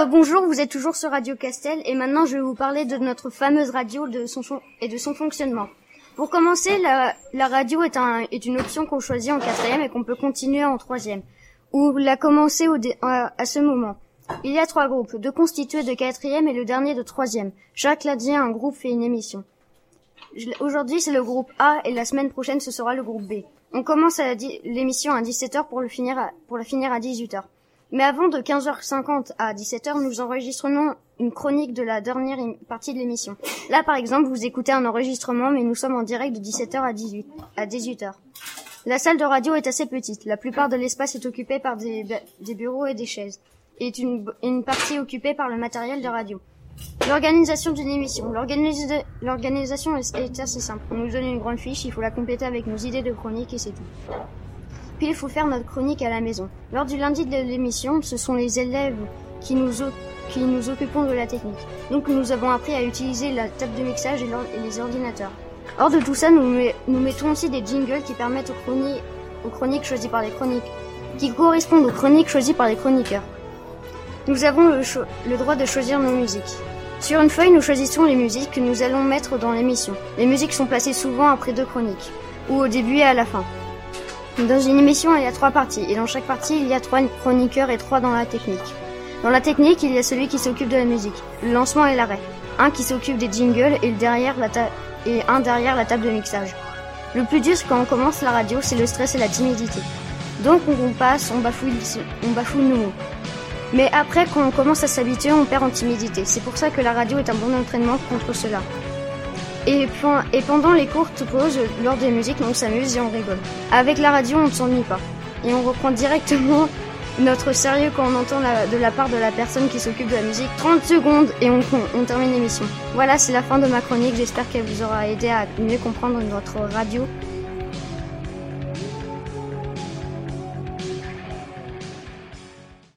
Rebonjour, vous êtes toujours sur Radio Castel et maintenant je vais vous parler de notre fameuse radio et de son fonctionnement. Pour commencer, la, radio est, un, est une option qu'on choisit en quatrième et qu'on peut continuer en troisième, ou la commencer à, à, ce moment. Il y a trois groupes, deux constitués de quatrième et le dernier de troisième. Chaque lundi, un groupe fait une émission. Aujourd'hui, c'est le groupe A et la semaine prochaine, ce sera le groupe B. On commence l'émission à 17h pour, finir pour la finir à 18h. Mais avant de 15h50 à 17h, nous enregistrons une chronique de la dernière partie de l'émission. Là, par exemple, vous écoutez un enregistrement, mais nous sommes en direct de 17h à 18 à 18h. La salle de radio est assez petite. La plupart de l'espace est occupé par des, bureaux et des chaises, et une, une partie occupée par le matériel de radio. L'organisation d'une émission. L'organisation est assez simple. On nous donne une grande fiche, il faut la compléter avec nos idées de chronique et c'est tout. Puis il faut faire notre chronique à la maison. Lors du lundi de l'émission, ce sont les élèves qui nous, qui nous occupons de la technique. Donc nous avons appris à utiliser la table de mixage et, les ordinateurs. Hors de tout ça, nous, mettons aussi des jingles qui permettent aux chroniques, aux chroniques choisies par les chroniques, qui correspondent aux chroniques choisies par les chroniqueurs. Nous avons le droit de choisir nos musiques. Sur une feuille, nous choisissons les musiques que nous allons mettre dans l'émission. Les musiques sont placées souvent après deux chroniques, ou au début et à la fin. Dans une émission, il y a trois parties, et dans chaque partie, il y a trois chroniqueurs et trois dans la technique. Dans la technique, il y a celui qui s'occupe de la musique, le lancement et l'arrêt, un qui s'occupe des jingles et, un derrière la table de mixage. Le plus dur quand on commence la radio, c'est le stress et la timidité. Donc on passe, on bafouille, on bafouille nos. Mais après, quand on commence à s'habituer, on perd en timidité. C'est pour ça que la radio est un bon entraînement contre cela. Et, pendant les courtes pauses, lors des musiques, on s'amuse et on rigole. Avec la radio, on ne s'ennuie pas. Et on reprend directement notre sérieux quand on entend de la part de la personne qui s'occupe de la musique. 30 secondes et on, on termine l'émission. Voilà, c'est la fin de ma chronique. J'espère qu'elle vous aura aidé à mieux comprendre notre radio